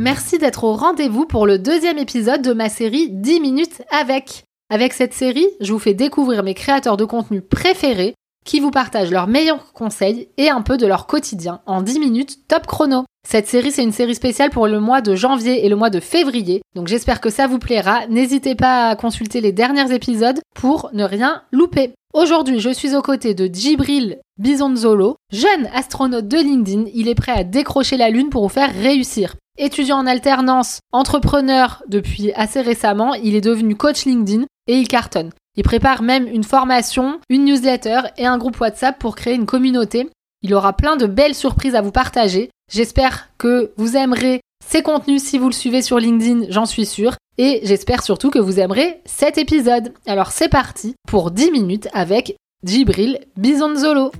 Merci d'être au rendez-vous pour le deuxième épisode de ma série 10 minutes avec. Avec cette série, je vous fais découvrir mes créateurs de contenu préférés qui vous partagent leurs meilleurs conseils et un peu de leur quotidien en 10 minutes top chrono. Cette série, c'est une série spéciale pour le mois de janvier et le mois de février, donc j'espère que ça vous plaira. N'hésitez pas à consulter les derniers épisodes pour ne rien louper. Aujourd'hui, je suis aux côtés de Djibril Bizonzolo, jeune astronaute de LinkedIn. Il est prêt à décrocher la Lune pour vous faire réussir. Étudiant en alternance, entrepreneur depuis assez récemment, il est devenu coach LinkedIn et il cartonne. Il prépare même une formation, une newsletter et un groupe WhatsApp pour créer une communauté. Il aura plein de belles surprises à vous partager. J'espère que vous aimerez ses contenus si vous le suivez sur LinkedIn, j'en suis sûre. Et j'espère surtout que vous aimerez cet épisode. Alors c'est parti pour 10 minutes avec Djibril Bizonzolo.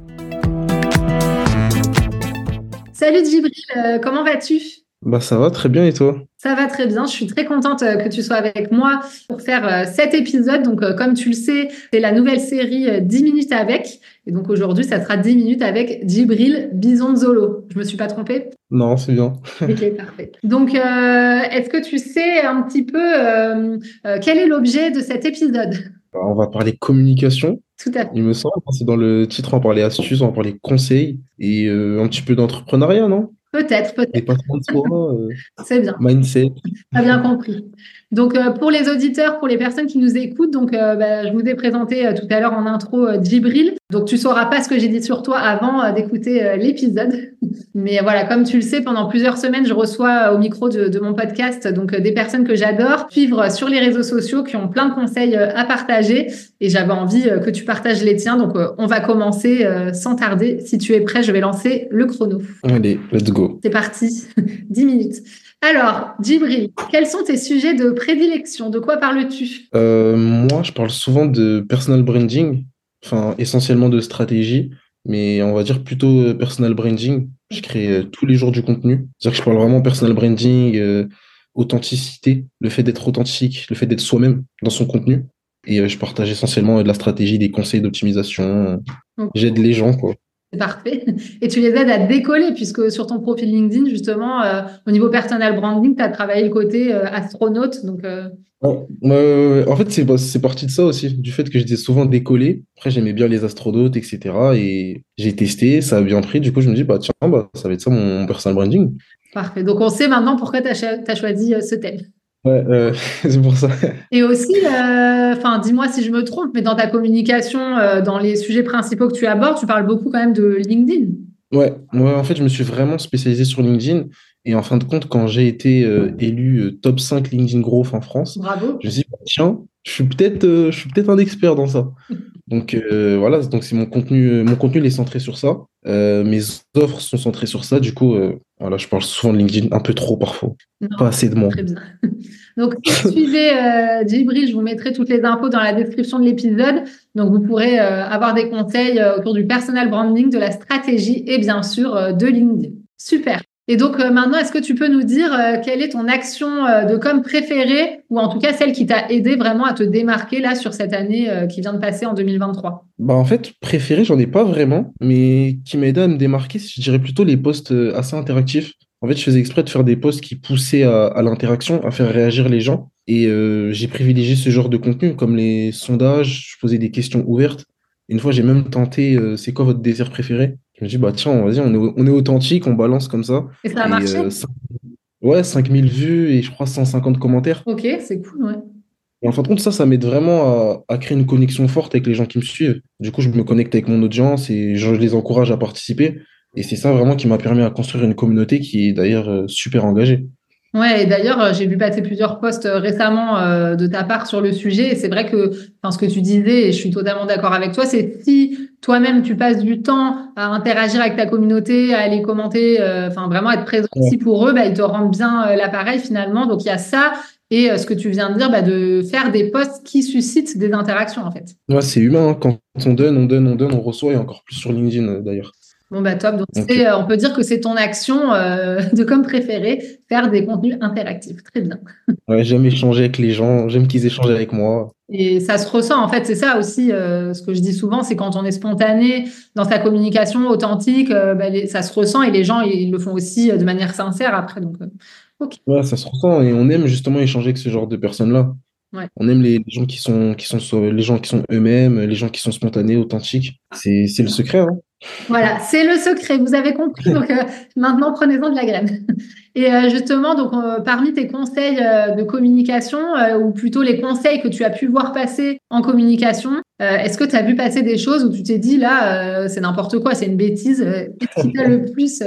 Salut Djibril, euh, comment vas-tu? Bah ça va très bien et toi? Ça va très bien, je suis très contente euh, que tu sois avec moi pour faire euh, cet épisode. Donc comme tu le sais, c'est la nouvelle série 10 minutes avec. Et donc aujourd'hui, ça sera 10 minutes avec Djibril Bizonzolo. Je me suis pas trompée? Non, c'est bien. ok, parfait. Donc est-ce que tu sais un petit peu quel est l'objet de cet épisode? Bah, On va parler communication. Tout à fait. Il me semble, c'est dans le titre, on va parler astuces, on va parler conseils et un petit peu d'entrepreneuriat, non? Peut-être, peut-être. Trop de soi, euh, C'est bien. Mindset. T'as bien compris. Donc, euh, pour les auditeurs, pour les personnes qui nous écoutent, donc, euh, bah, je vous ai présenté tout à l'heure en intro Djibril. Donc, tu sauras pas ce que j'ai dit sur toi avant d'écouter l'épisode. Mais voilà, comme tu le sais, pendant plusieurs semaines, je reçois au micro de, de mon podcast donc des personnes que j'adore suivre sur les réseaux sociaux qui ont plein de conseils à partager. Et j'avais envie que tu partages les tiens. Donc, on va commencer sans tarder. Si tu es prêt, je vais lancer le chrono. Allez, let's go. C'est parti. 10 minutes. Alors, Djibril, quels sont tes sujets de prédilection? De quoi parles-tu? Euh, Moi, je parle souvent de personal branding, enfin essentiellement de stratégie, mais on va dire plutôt euh, personal branding. Je crée euh, tous les jours du contenu. C'est-à-dire que je parle vraiment personal branding, authenticité, le fait d'être authentique, le fait d'être soi-même dans son contenu. Et je partage essentiellement de la stratégie, des conseils d'optimisation. J'aide les gens, quoi. C'est parfait. Et tu les aides à décoller, puisque sur ton profil LinkedIn, justement, euh, au niveau personal branding, tu as travaillé le côté euh, astronaute. Donc, euh. en fait, c'est parti de ça aussi, du fait que j'étais souvent décollé. Après, j'aimais bien les astronautes, etc. Et j'ai testé, ça a bien pris. Du coup, je me dis, bah, tiens, bah, ça va être ça mon personal branding. Parfait. Donc, on sait maintenant pourquoi tu as, choisi ce thème. Ouais, euh, c'est pour ça. Et aussi, euh, enfin, dis-moi si je me trompe, mais dans ta communication, euh, dans les sujets principaux que tu abordes, tu parles beaucoup quand même de LinkedIn. Ouais, moi en fait, je me suis vraiment spécialisé sur LinkedIn. Et en fin de compte, quand j'ai été élu top 5 LinkedIn Growth en France, Bravo. je me suis dit, tiens, je suis peut-être peut-être un expert dans ça. Donc voilà, donc c'est mon contenu, mon contenu est centré sur ça. mes offres sont centrées sur ça. Du coup, voilà, je parle souvent de LinkedIn un peu trop parfois. Pas assez de monde. Très bien. Donc, suivez euh, Djibril, je vous mettrai toutes les infos dans la description de l'épisode. Donc, vous pourrez euh, avoir des conseils euh, autour du personal branding, de la stratégie et bien sûr euh, de LinkedIn. Super. Et donc maintenant, est-ce que tu peux nous dire quelle est ton action de com préférée ou en tout cas celle qui t'a aidé vraiment à te démarquer là sur cette année qui vient de passer en 2023 Bah en fait, préférée, j'en ai pas vraiment, mais qui m'a aidé à me démarquer, je dirais plutôt les posts assez interactifs. En fait, je faisais exprès de faire des posts qui poussaient à, l'interaction, à faire réagir les gens. Et euh, j'ai privilégié ce genre de contenu, comme les sondages, je posais des questions ouvertes. Une fois, j'ai même tenté euh, c'est quoi votre désir préféré? Je me dis, bah tiens, vas-y, on est, on est authentique, on balance comme ça. Et ça a marché euh, Ouais, 5000 vues et je crois 150 commentaires. Ok, c'est cool, ouais. Et en fin de compte, ça, ça m'aide vraiment à, créer une connexion forte avec les gens qui me suivent. Du coup, je me connecte avec mon audience et je les encourage à participer. Et c'est ça vraiment qui m'a permis à construire une communauté qui est d'ailleurs euh, super engagée. Ouais, et d'ailleurs, euh, j'ai vu passer plusieurs posts euh, récemment de ta part sur le sujet. Et c'est vrai que, enfin, ce que tu disais, et je suis totalement d'accord avec toi, c'est si toi-même tu passes du temps à interagir avec ta communauté, à aller commenter, euh, enfin vraiment être présent aussi pour eux, bah, ils te rendent bien l'appareil finalement. Donc il y a ça et ce que tu viens de dire, bah, de faire des posts qui suscitent des interactions en fait. Ouais, c'est humain. Hein. Quand on donne, on donne, on donne, on reçoit et encore plus sur LinkedIn d'ailleurs. Bon, bah top. Donc, euh, on peut dire que c'est ton action euh, de comme préféré, faire des contenus interactifs. Très bien. Ouais, j'aime échanger avec les gens, j'aime qu'ils échangent avec moi. Et ça se ressent, en fait, c'est ça aussi, euh, ce que je dis souvent, c'est quand on est spontané dans sa communication authentique, bah, ça se ressent et les gens, ils le font aussi de manière sincère après. Donc, Ouais, ça se ressent et on aime justement échanger avec ce genre de personnes-là. On aime les, gens qui sont, qui sont les gens qui sont eux-mêmes, les gens qui sont spontanés, authentiques. C'est, le secret. Hein. Voilà, c'est le secret. Vous avez compris. Donc euh, maintenant, prenez-en de la graine. Et euh, justement, donc euh, parmi tes conseils de communication, ou plutôt les conseils que tu as pu voir passer en communication, est-ce que tu as vu passer des choses où tu t'es dit là, c'est n'importe quoi, c'est une bêtise Qu'est-ce qui t'a le plus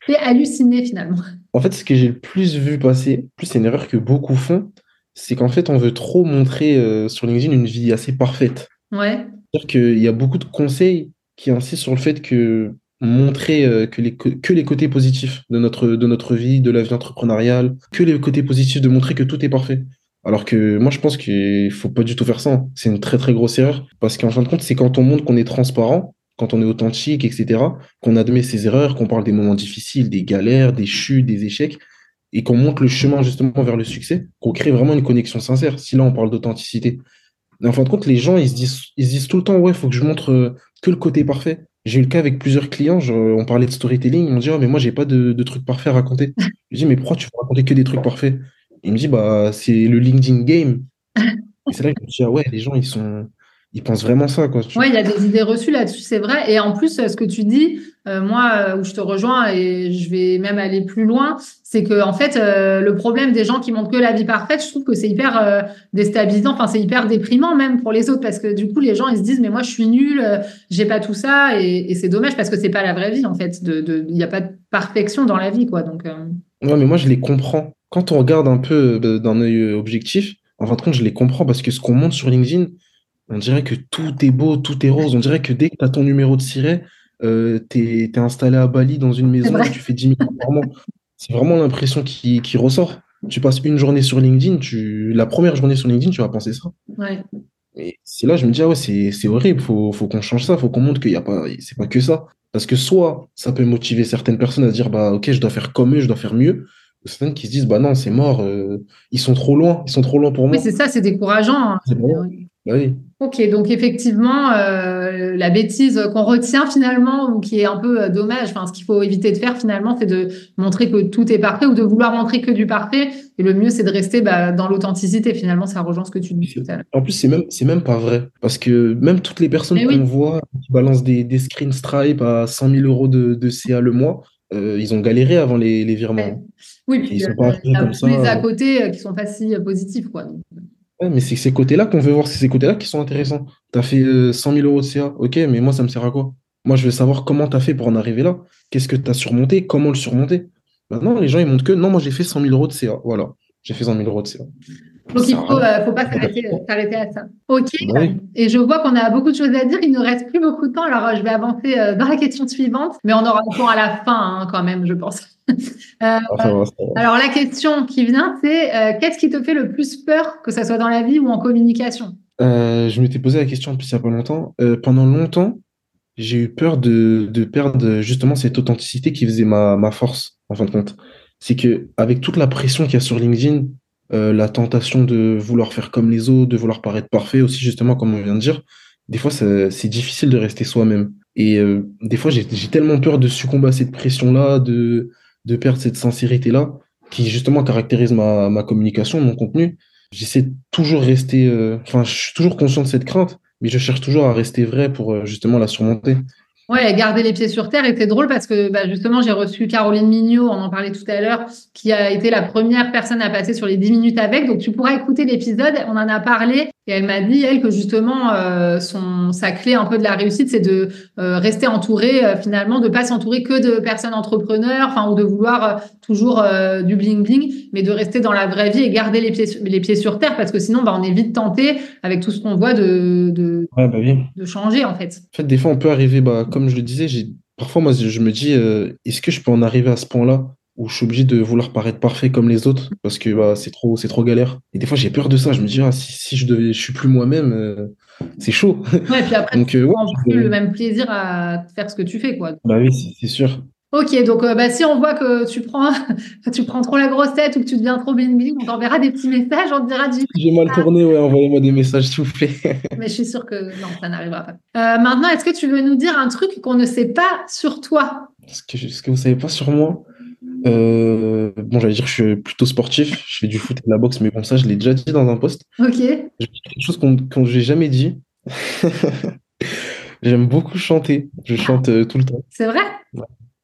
fait halluciner finalement? En fait, ce que j'ai le plus vu passer, plus c'est une erreur que beaucoup font, c'est qu'en fait, on veut trop montrer euh, sur LinkedIn une vie assez parfaite. Ouais. C'est-à-dire qu'il y a beaucoup de conseils qui insistent sur le fait que montrer euh, que, les, que les côtés positifs de notre, de notre vie, de la vie entrepreneuriale, que les côtés positifs, de montrer que tout est parfait. Alors que moi, je pense qu'il faut pas du tout faire ça. Hein. C'est une très, très grosse erreur. Parce qu'en fin de compte, c'est quand on montre qu'on est transparent, quand on est authentique, etc., qu'on admet ses erreurs, qu'on parle des moments difficiles, des galères, des chutes, des échecs, et qu'on montre le chemin justement vers le succès, qu'on crée vraiment une connexion sincère. Si là, on parle d'authenticité. En fin de compte, les gens, ils se disent, ils disent tout le temps, ouais, il faut que je montre euh, que le côté parfait. J'ai eu le cas avec plusieurs clients, on parlait de storytelling, ils m'ont dit, oh, mais moi, j'ai pas de, de trucs parfaits à raconter. Je dis, mais pourquoi tu veux raconter que des trucs parfaits? Il me dit, bah, c'est le LinkedIn game. Et c'est là que je me dis, ah ouais, les gens, ils sont, ils pensent vraiment ça. Quoi. Oui, il y a des idées reçues là-dessus, c'est vrai. Et en plus, ce que tu dis, euh, moi, euh, où je te rejoins et je vais même aller plus loin, c'est que en fait, euh, le problème des gens qui montrent que la vie parfaite, je trouve que c'est hyper déstabilisant. Enfin, c'est hyper déprimant même pour les autres parce que du coup, les gens ils se disent mais moi je suis nul, j'ai pas tout ça et, c'est dommage parce que c'est pas la vraie vie en fait. Il n'y a pas de perfection dans la vie quoi. Donc. Ouais, mais moi je les comprends. Quand on regarde un peu d'un œil objectif, en fin de compte, je les comprends parce que ce qu'on montre sur LinkedIn on dirait que tout est beau, tout est rose. On dirait que dès que tu as ton numéro de siret, euh, tu es, installé à Bali dans une maison et tu fais 10 000 par mois. C'est vraiment l'impression qui, ressort. Tu passes une journée sur LinkedIn, tu... la première journée sur LinkedIn, tu vas penser ça. Ouais. Et c'est là, je me dis, ah ouais, c'est horrible, faut, faut qu'on change ça, faut qu'on montre qu'il y a pas, c'est pas que ça. Parce que soit ça peut motiver certaines personnes à se dire, bah ok, je dois faire comme eux, je dois faire mieux. Ou certaines qui se disent, bah non, c'est mort, euh, ils sont trop loin, ils sont trop loin pour moi. Mais c'est ça, c'est décourageant. Hein. Oui. Ok, donc effectivement, euh, la bêtise qu'on retient finalement, ou qui est un peu euh, dommage, enfin, ce qu'il faut éviter de faire finalement, c'est de montrer que tout est parfait ou de vouloir montrer que du parfait. Et le mieux, c'est de rester bah, dans l'authenticité. Finalement, ça rejoint ce que tu dis tout à l'heure. En plus, c'est même, c'est même pas vrai. Parce que même toutes les personnes qu'on voit qui balancent des, des screen Stripe à 100 000 euros de, de CA le mois, euh, ils ont galéré avant les, les virements. Oui, puis ils sont pas comme ça. les à côté qui sont pas si positifs, quoi mais c'est ces côtés-là qu'on veut voir, c'est ces côtés-là qui sont intéressants. Tu as fait 100 euh, 000 euros de CA, ok, mais moi, ça me sert à quoi? Moi, je veux savoir comment tu as fait pour en arriver là. Qu'est-ce que tu as surmonté? Comment le surmonter? Maintenant, les gens, ils montrent que non, moi, j'ai fait 100 000 euros de CA. Voilà, j'ai fait 100 000 euros de CA. Donc il ne faut, euh, faut, pas s'arrêter à ça. Ok. Et je vois qu'on a beaucoup de choses à dire. Il ne reste plus beaucoup de temps. Alors euh, je vais avancer euh, dans la question suivante, mais on aura le temps à la fin hein, quand même, je pense. Ah, alors la question qui vient, c'est qu'est-ce qui te fait le plus peur, que ce soit dans la vie ou en communication? Je m'étais posé la question depuis il n'y a pas longtemps. pendant longtemps, j'ai eu peur de, de, perdre justement cette authenticité qui faisait ma, ma force, en fin de compte. C'est que avec toute la pression qu'il y a sur LinkedIn, euh, la tentation de vouloir faire comme les autres, de vouloir paraître parfait aussi, justement, comme on vient de dire. Des fois, c'est difficile de rester soi-même. Et euh, des fois, j'ai tellement peur de succomber à cette pression-là, de, de perdre cette sincérité-là, qui justement caractérise ma, ma communication, mon contenu. J'essaie toujours rester, euh, enfin, je suis toujours conscient de cette crainte, mais je cherche toujours à rester vrai pour justement la surmonter. Ouais, garder les pieds sur terre. Et c'est drôle parce que bah, justement, j'ai reçu Caroline Mignot, on en parlait tout à l'heure, qui a été la première personne à passer sur les 10 minutes avec. Donc, tu pourras écouter l'épisode. On en a parlé Et elle m'a dit, elle, que justement, euh, son, sa clé un peu de la réussite, c'est de euh, rester entourée, euh, finalement, de pas s'entourer que de personnes entrepreneurs, enfin, ou de vouloir toujours du bling-bling, mais de rester dans la vraie vie et garder les pieds, les pieds sur terre, parce que sinon, bah, on est vite tenté, avec tout ce qu'on voit, de, de, Ouais, bah oui. de changer, en fait. En fait, des fois, on peut arriver, bah, comme je le disais, j'ai... parfois, moi, je me dis, est-ce que je peux en arriver à ce point-là? Où je suis obligé de vouloir paraître parfait comme les autres parce que bah, c'est trop, c'est trop galère. Et des fois, j'ai peur de ça. Je me dis, ah, si, si je devais, je suis plus moi-même, euh, c'est chaud. Ouais, et puis après, Donc, tu euh, prends je- plus le même plaisir à faire ce que tu fais, quoi. bah oui, c'est sûr. Ok, donc euh, bah, si on voit que tu prends, tu prends trop la grosse tête ou que tu deviens trop bling-bling, on t'enverra des petits messages, on te dira du j'ai mal tourné, ouais, envoyez-moi des messages, s'il vous plaît. Mais je suis sûre que non, ça n'arrivera pas. Euh, maintenant, est-ce que tu veux nous dire un truc qu'on ne sait pas sur toi? Ce que, ce que vous savez pas sur moi, euh, bon, j'allais dire que je suis plutôt sportif. Je fais du foot et de la boxe, mais bon, ça, je l'ai déjà dit dans un post. Ok. Je vais dire quelque chose qu'on qu'on j'ai jamais dit. J'aime beaucoup chanter. Je chante euh, tout le temps. C'est vrai?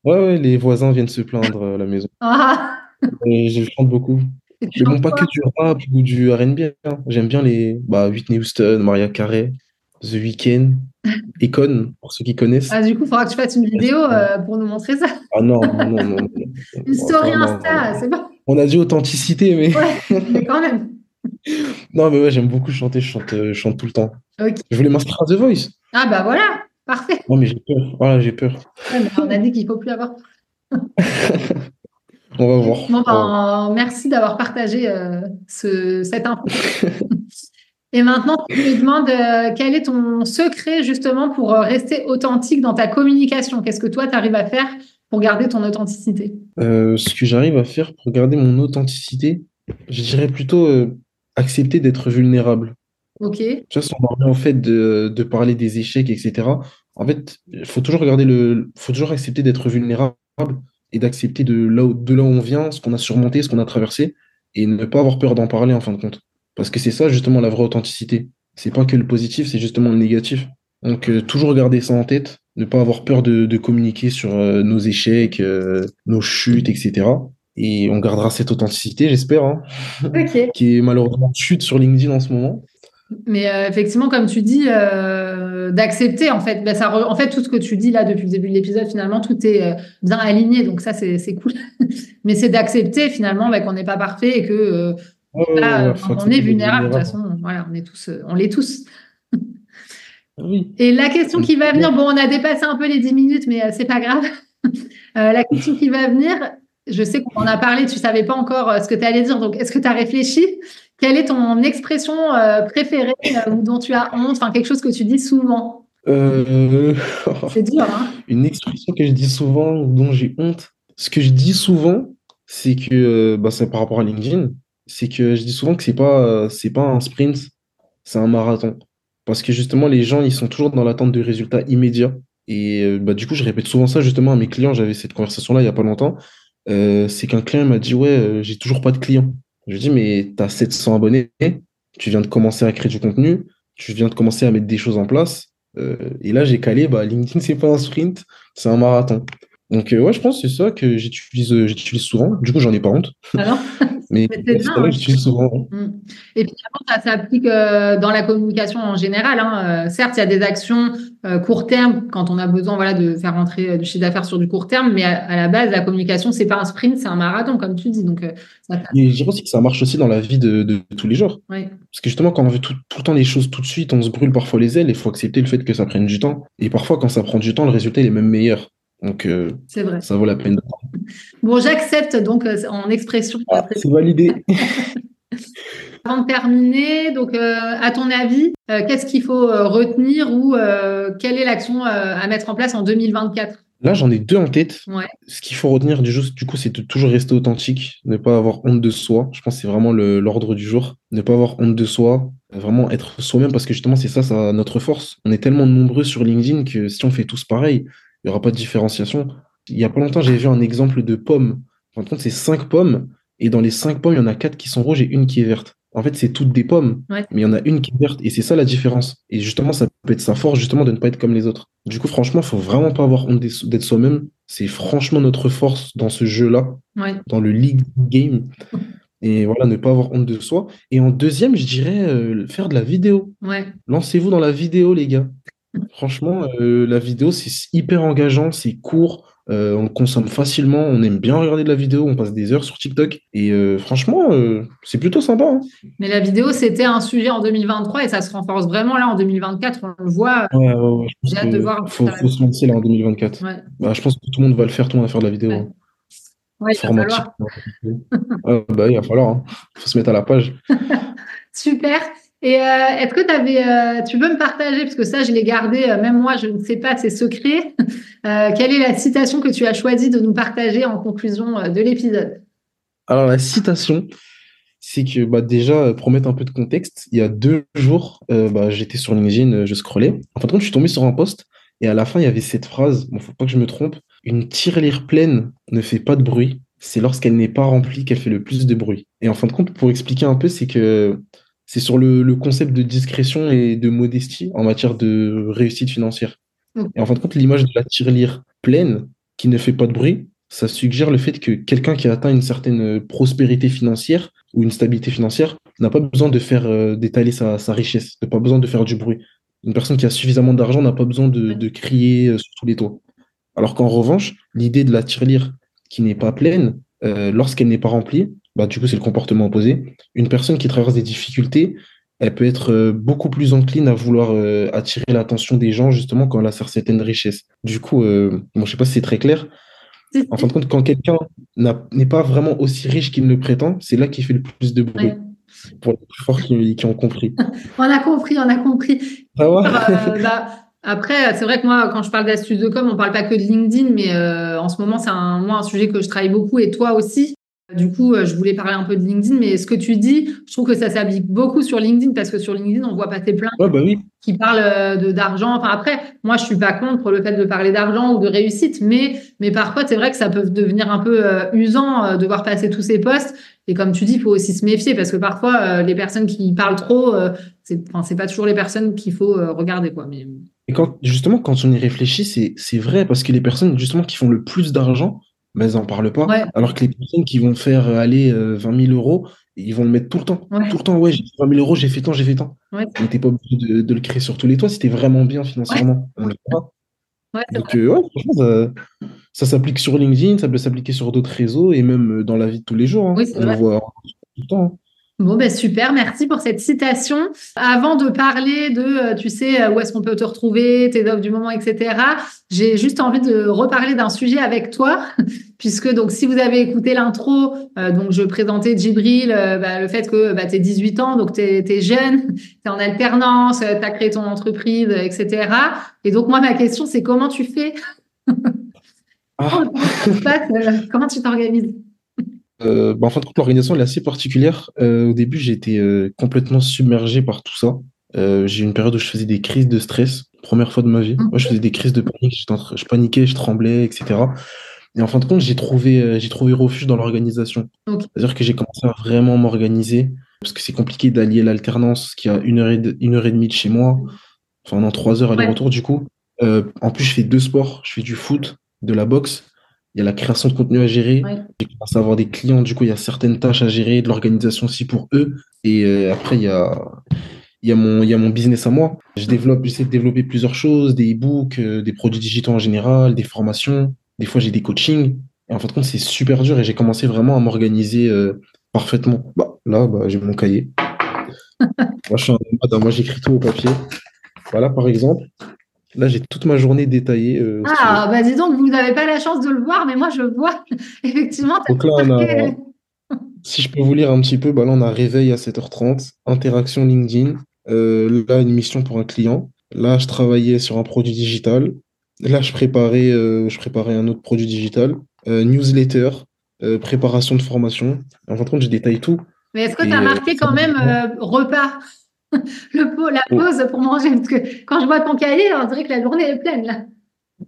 Ouais, ouais, les voisins viennent se plaindre euh, à la maison. Ah, Et je chante beaucoup. Mais bon, pas que du rap ou du R&B. hein. J'aime bien les bah, Whitney Houston, Mariah Carey, The Weeknd, Akon, pour ceux qui connaissent. Ah, du coup, il faudra que tu fasses une vidéo euh, pour nous montrer ça. Ah non, non, non, non. non. Une story Insta, c'est bon. On a dit authenticité, mais Ouais, mais quand même. non, mais ouais, j'aime beaucoup chanter. Je chante, euh, je chante tout le temps. Je voulais m'inscrire à The Voice. Ah bah voilà, parfait. Non, mais j'ai peur. Voilà, j'ai peur. Ouais, mais on a dit qu'il faut plus avoir. On va voir. Bon, ben, merci d'avoir partagé euh, ce, cette info. Et maintenant, je me demande euh, quel est ton secret justement pour euh, rester authentique dans ta communication? Qu'est-ce que toi, tu arrives à faire pour garder ton authenticité? Euh, ce que j'arrive à faire pour garder mon authenticité, je dirais plutôt accepter d'être vulnérable. Ok, Tu vois, si on en au fait de, de parler des échecs, etc. En fait, il faut toujours regarder le, faut toujours accepter d'être vulnérable et d'accepter de là où, de là où on vient, ce qu'on a surmonté, ce qu'on a traversé, et ne pas avoir peur d'en parler en fin de compte. Parce que c'est ça justement la vraie authenticité. C'est pas que le positif, c'est justement le négatif. Donc euh, toujours garder ça en tête, ne pas avoir peur de, de communiquer sur euh, nos échecs, euh, nos chutes, etc. Et on gardera cette authenticité, j'espère, hein, qui est malheureusement en chute sur LinkedIn en ce moment. Mais euh, effectivement, comme tu dis, euh, d'accepter en fait, ben, ça re- en fait tout ce que tu dis là depuis le début de l'épisode, finalement, tout est euh, bien aligné, donc ça c'est c'est cool. Mais c'est d'accepter finalement ben, qu'on n'est pas parfait et que là, on accepter est vulnérable. De toute façon, voilà, on est tous, euh, on l'est tous. Oui. Et la question qui va venir, bon, on a dépassé un peu les 10 minutes, mais euh, c'est pas grave. Euh, la question qui va venir, je sais qu'on en a parlé, tu savais pas encore ce que tu allais dire, donc est-ce que tu as réfléchi? Quelle est ton expression préférée ou dont tu as honte, enfin quelque chose que tu dis souvent? Euh, C'est dur, hein? Une expression que je dis souvent, ou dont j'ai honte. Ce que je dis souvent, c'est que, bah, c'est par rapport à LinkedIn, c'est que je dis souvent que c'est pas, euh, c'est pas un sprint, c'est un marathon. Parce que justement, les gens, ils sont toujours dans l'attente de résultats immédiats. Et euh, bah, du coup, je répète souvent ça justement à mes clients. J'avais cette conversation-là il y a pas longtemps. Euh, c'est qu'un client m'a dit, ouais, j'ai toujours pas de clients. Je lui dis, mais tu as 700 abonnés, tu viens de commencer à créer du contenu, tu viens de commencer à mettre des choses en place. Euh, et là, j'ai calé, bah, LinkedIn, c'est pas un sprint, c'est un marathon. Donc, euh, ouais, je pense que c'est ça que j'utilise j'utilise souvent. Du coup, j'en ai pas honte. Ah non? Mais c'est hein. que j'utilise souvent. Mm. Et puis avant, ça s'applique euh, dans la communication en général. hein. Euh, certes, il y a des actions euh, court terme quand on a besoin voilà, de faire rentrer du chiffre d'affaires sur du court terme, mais à, à la base, la communication, c'est pas un sprint, c'est un marathon, comme tu dis. Donc, ça, Et je dirais aussi que ça marche aussi dans la vie de, de tous les jours. Parce que justement, quand on veut tout, tout le temps les choses tout de suite, on se brûle parfois les ailes. Il faut accepter le fait que ça prenne du temps. Et parfois, quand ça prend du temps, le résultat il est même meilleur. Donc, euh, vrai. ça vaut la peine. de- Bon, j'accepte donc euh, en expression. Ah, c'est validé. Avant de terminer, donc euh, à ton avis, euh, qu'est-ce qu'il faut retenir ou quelle est l'action à mettre en place en 2024? Là, j'en ai deux en tête. Ouais. Ce qu'il faut retenir du, jeu, du coup, c'est de toujours rester authentique, ne pas avoir honte de soi. Je pense que c'est vraiment l'ordre du jour. Ne pas avoir honte de soi, vraiment être soi-même, parce que justement, c'est ça, ça, notre force. On est tellement nombreux sur LinkedIn que si on fait tous pareil, il n'y aura pas de différenciation. Il y a pas longtemps, j'ai vu un exemple de pomme. En compte, c'est cinq pommes, et dans les cinq pommes, il y en a quatre qui sont rouges et une qui est verte. En fait, c'est toutes des pommes, Ouais. mais il y en a une qui est verte, et c'est ça la différence. Et justement, ça peut être sa force, justement, de ne pas être comme les autres. Du coup, franchement, faut vraiment pas avoir honte d'être d'être soi-même. C'est franchement notre force dans ce jeu-là, Ouais. dans le league game. Et voilà, ne pas avoir honte de soi. Et en deuxième, je dirais euh, faire de la vidéo. Ouais. Lancez-vous dans la vidéo, les gars. Franchement, euh, la vidéo, c'est hyper engageant, c'est court, euh, on le consomme facilement, on aime bien regarder de la vidéo, on passe des heures sur TikTok. Et euh, franchement, euh, c'est plutôt sympa. hein. Mais la vidéo, c'était un sujet en 2023 et ça se renforce vraiment là en 2024. On le voit. Ouais, ouais, ouais, je pense J'ai hâte de voir. faut, faut se lancer là en 2024. Ouais. Bah, je pense que tout le monde va le faire, tout le monde va faire de la vidéo. Hein. Ouais, il va falloir. Bah, il va falloir. hein. Faut se mettre à la page. Super. Et euh, est-ce que tu avais, tu peux me partager, parce que ça, je l'ai gardé, euh, même moi, je ne sais pas, c'est secret. Euh, quelle est la citation que tu as choisi de nous partager en conclusion euh, de l'épisode? Alors, la citation, c'est que bah, déjà, euh, pour mettre un peu de contexte, il y a deux jours, euh, bah, j'étais sur LinkedIn, euh, je scrollais. En fin de compte, je suis tombé sur un post et à la fin, il y avait cette phrase, bon, faut pas que je me trompe, une tirelire pleine ne fait pas de bruit, c'est lorsqu'elle n'est pas remplie qu'elle fait le plus de bruit. Et en fin de compte, pour expliquer un peu, c'est que c'est sur le, le concept de discrétion et de modestie en matière de réussite financière. Et en fin de compte, l'image de la tirelire pleine qui ne fait pas de bruit, ça suggère le fait que quelqu'un qui a atteint une certaine prospérité financière ou une stabilité financière n'a pas besoin de faire euh, d'étaler sa, sa richesse, n'a pas besoin de faire du bruit. Une personne qui a suffisamment d'argent n'a pas besoin de crier euh, sur tous les toits. Alors qu'en revanche, l'idée de la tirelire qui n'est pas pleine, euh, lorsqu'elle n'est pas remplie, bah, du coup, c'est le comportement opposé. Une personne qui traverse des difficultés, elle peut être euh, beaucoup plus encline à vouloir euh, attirer l'attention des gens, justement, quand elle a certaines richesses. Du coup, euh, bon, je sais pas si c'est très clair. En fin de compte, quand quelqu'un n'est pas vraiment aussi riche qu'il ne le prétend, c'est là qu'il fait le plus de bruit. Ouais. Pour les plus forts qui, qui ont compris. On a compris, on a compris. Ah? Euh, bah, après, c'est vrai que moi, quand je parle d'astuces de com, on parle pas que de LinkedIn, mais euh, en ce moment, c'est un, moi un sujet que je travaille beaucoup et toi aussi. Du coup, euh, je voulais parler un peu de LinkedIn, mais ce que tu dis, je trouve que ça s'applique beaucoup sur LinkedIn parce que sur LinkedIn, on voit passer plein Ouais, bah oui. qui parlent euh, de d'argent. Enfin après, moi je suis pas contre le fait de parler d'argent ou de réussite, mais mais parfois c'est vrai que ça peut devenir un peu euh, usant euh, de voir passer tous ces postes. Et comme tu dis, il faut aussi se méfier parce que parfois euh, les personnes qui parlent trop, c'est enfin c'est pas toujours les personnes qu'il faut regarder quoi. Mais Et quand, justement, quand on y réfléchit, c'est, c'est vrai, parce que les personnes, justement, qui font le plus d'argent, mais elles n'en parlent pas. ouais, Alors que les personnes qui vont faire euh, aller euh, 20 000 euros, ils vont le mettre tout le temps. ouais, Tout le temps, ouais, j'ai fait 20 000 euros, j'ai fait tant, j'ai fait tant. ouais, Mais t'es pas obligé de, de le créer sur tous les toits t'es vraiment bien financièrement. On le fait pas. ouais, c'est Donc, euh, ouais, franchement, ça, ça s'applique sur LinkedIn, ça peut s'appliquer sur d'autres réseaux et même euh, dans la vie de tous les jours. hein. Oui, On le voit tout le temps. hein. Bon, ben super, merci pour cette citation. Avant de parler de, euh, tu sais, euh, où est-ce qu'on peut te retrouver, tes offres du moment, etc., j'ai juste envie de reparler d'un sujet avec toi, puisque donc si vous avez écouté l'intro, euh, donc je présentais Djibril, euh, bah, le fait que bah, tu 18 ans, donc tu es, jeune, tu es en alternance, tu as créé ton entreprise, etc. Et donc moi, ma question, c'est comment tu fais? Ah, Comment tu t'organises? Euh, bah, en fin de compte, l'organisation est assez particulière. Euh, au début, j'ai été euh, complètement submergé par tout ça. J'ai eu une période où je faisais des crises de stress, première fois de ma vie. Mhm. Moi, je faisais des crises de panique, je paniquais, je tremblais, etc. Et en fin de compte, j'ai trouvé, j'ai trouvé refuge dans l'organisation. C'est-à-dire que j'ai commencé à vraiment m'organiser, parce que c'est compliqué d'allier l'alternance, qui a une heure et, de- une heure et demie de chez moi, enfin non, trois heures aller-retour du coup. En plus, je fais deux sports, je fais du foot, de la boxe, il y a la création de contenu à gérer, Ouais. j'ai commencé à avoir des clients, du coup, il y a certaines tâches à gérer, de l'organisation aussi pour eux, et euh, après, il y a, il y a mon, il y a mon business à moi. Je développe, j'essaie de développer plusieurs choses, des e-books, euh, des produits digitaux en général, des formations, des fois j'ai des coachings, et en fin de compte, c'est super dur, et j'ai commencé vraiment à m'organiser euh, parfaitement. Bah, là, bah, j'ai mon cahier. Moi, je suis en mode, moi, j'écris tout au papier. Voilà, par exemple. Là, j'ai toute ma journée détaillée. euh. Ah, bah dis donc, vous n'avez pas la chance de le voir, mais moi je vois effectivement. Donc là, on a, si je peux vous lire un petit peu, bah là, on a réveil à 7h30, interaction LinkedIn, euh, là, une mission pour un client. Là, je travaillais sur un produit digital. Là, je préparais, euh, je préparais un autre produit digital. Newsletter, préparation de formation. En fin de compte, je détaille tout. Mais est-ce que tu as marqué quand même repas? le pot, la Oh. pause pour manger Parce que quand je vois ton cahier, on dirait que la journée est pleine là.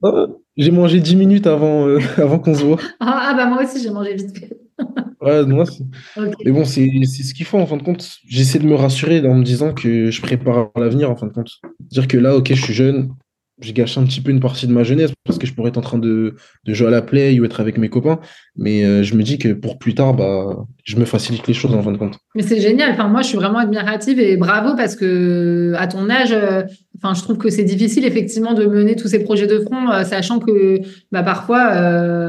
Ah, j'ai mangé 10 minutes avant, euh, avant qu'on se voit. Ah, ah, bah moi aussi j'ai mangé vite fait. Ouais, moi. Mais bon, c'est c'est ce qu'il faut en fin de compte. J'essaie de me rassurer en me disant que je prépare l'avenir en fin de compte. Dire que là, ok, je suis jeune, je gâche un petit peu une partie de ma jeunesse parce que je pourrais être en train de, de jouer à la play ou être avec mes copains. Mais euh, je me dis que pour plus tard, bah, je me facilite les choses en fin de compte. Mais c'est génial. Enfin, moi, je suis vraiment admirative et bravo parce que à ton âge, euh, enfin, je trouve que c'est difficile effectivement de mener tous ces projets de front, euh, sachant que bah, parfois,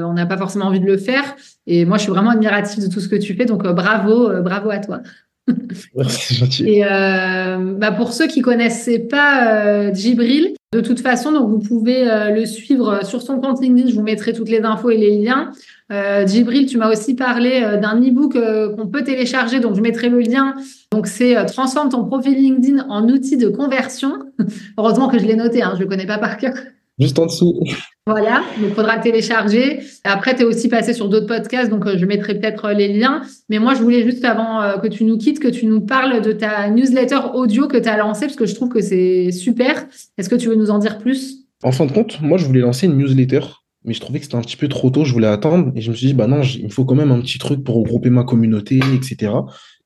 on n'a pas forcément envie de le faire. Et moi, je suis vraiment admirative de tout ce que tu fais. Donc, bravo, bravo à toi. Merci, gentil. Et euh, bah pour ceux qui connaissaient pas euh, Djibril, de toute façon, vous pouvez euh, le suivre sur son compte LinkedIn. Je vous mettrai toutes les infos et les liens. Euh, tu m'as aussi parlé d'un e-book qu'on peut télécharger, donc je mettrai le lien. Donc c'est transforme ton profil LinkedIn en outil de conversion. Heureusement que je l'ai noté, hein, je le connais pas par cœur. Juste en dessous. Voilà, donc il faudra télécharger. Après, tu es aussi passé sur d'autres podcasts, donc euh, je mettrai peut-être euh, les liens. Mais moi, je voulais juste, avant euh, que tu nous quittes, que tu nous parles de ta newsletter audio que tu as lancée, parce que je trouve que c'est super. Est-ce que tu veux nous en dire plus? En fin de compte, moi, je voulais lancer une newsletter, mais je trouvais que c'était un petit peu trop tôt, je voulais attendre. Et je me suis dit, bah non, il me faut quand même un petit truc pour regrouper ma communauté, etc.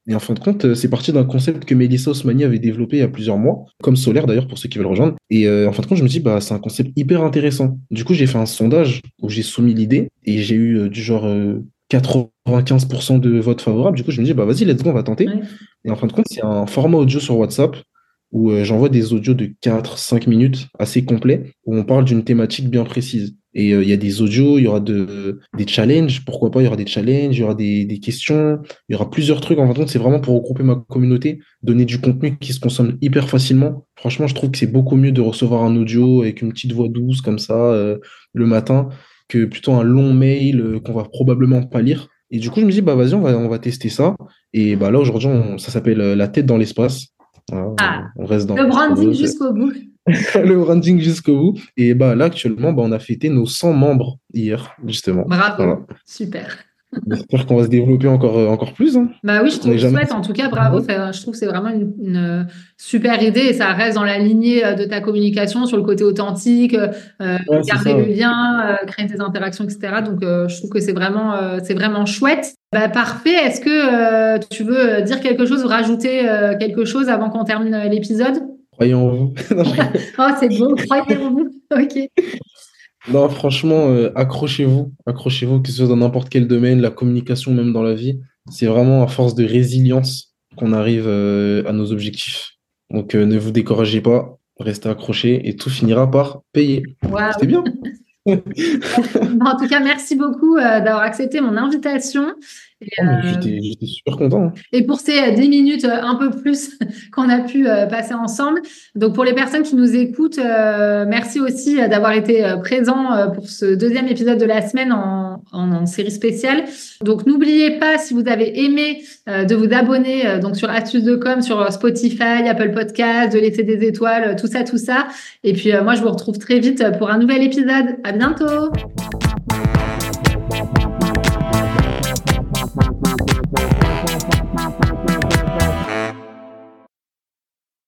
Et en fin de compte, euh, c'est parti d'un concept que Melissa Osmani avait développé il y a plusieurs mois, comme solaire d'ailleurs pour ceux qui veulent rejoindre. Et euh, en fin de compte, je me dis, bah, c'est un concept hyper intéressant. Du coup, j'ai fait un sondage où j'ai soumis l'idée et j'ai eu euh, du genre 95% de votes favorables. Du coup, je me dis, bah, vas-y, let's go, on va tenter. Et en fin de compte, c'est un format audio sur WhatsApp où j'envoie des audios de 4-5 minutes assez complets où on parle d'une thématique bien précise. Et euh, il y a des audios, il y aura de, des challenges, pourquoi pas, il y aura des challenges, il y aura des, des questions, il y aura plusieurs trucs. En fait, c'est vraiment pour regrouper ma communauté, donner du contenu qui se consomme hyper facilement. Franchement, je trouve que c'est beaucoup mieux de recevoir un audio avec une petite voix douce comme ça euh, le matin que plutôt un long mail euh, qu'on va probablement pas lire. Et du coup, je me dis, bah vas-y, on va, on va tester ça. Et bah là, aujourd'hui, ça s'appelle La tête dans l'espace. ah, on reste dans le branding jusqu'au bout. le branding jusqu'au bout. Et bah, là, actuellement, bah, on a fêté nos 100 membres hier, justement. Bravo, super. J'espère qu'on va se développer encore, euh, encore plus. Hein. Bah oui, je trouve souhaite. En tout cas, bravo. je trouve que c'est vraiment une, super idée et ça reste dans la lignée euh, de ta communication sur le côté authentique, euh, garder le lien, créer des interactions, etc. Donc, je trouve que c'est vraiment, c'est vraiment chouette. Bah, parfait. Est-ce que tu veux dire quelque chose ou rajouter quelque chose avant qu'on termine l'épisode? Croyez en vous. oh, c'est beau, croyez en vous. Ok. Non, franchement, euh, accrochez-vous. Accrochez-vous, que ce soit dans n'importe quel domaine, la communication, même dans la vie. C'est vraiment à force de résilience qu'on arrive euh, à nos objectifs. Donc, euh, ne vous découragez pas, restez accrochés et tout finira par payer. C'était bien. en tout cas, merci beaucoup d'avoir accepté mon invitation. Oh, euh, j'étais super content. Et pour ces 10 euh, minutes euh, un peu plus qu'on a pu passer ensemble. Donc pour les personnes qui nous écoutent, merci aussi d'avoir été présent pour ce deuxième épisode de la semaine en, en, série spéciale. Donc n'oubliez pas, si vous avez aimé, de vous abonner donc sur Astuces de Com, sur Spotify, Apple Podcast, de laisser des étoiles, tout ça, tout ça. Et puis moi, je vous retrouve très vite pour un nouvel épisode. À bientôt.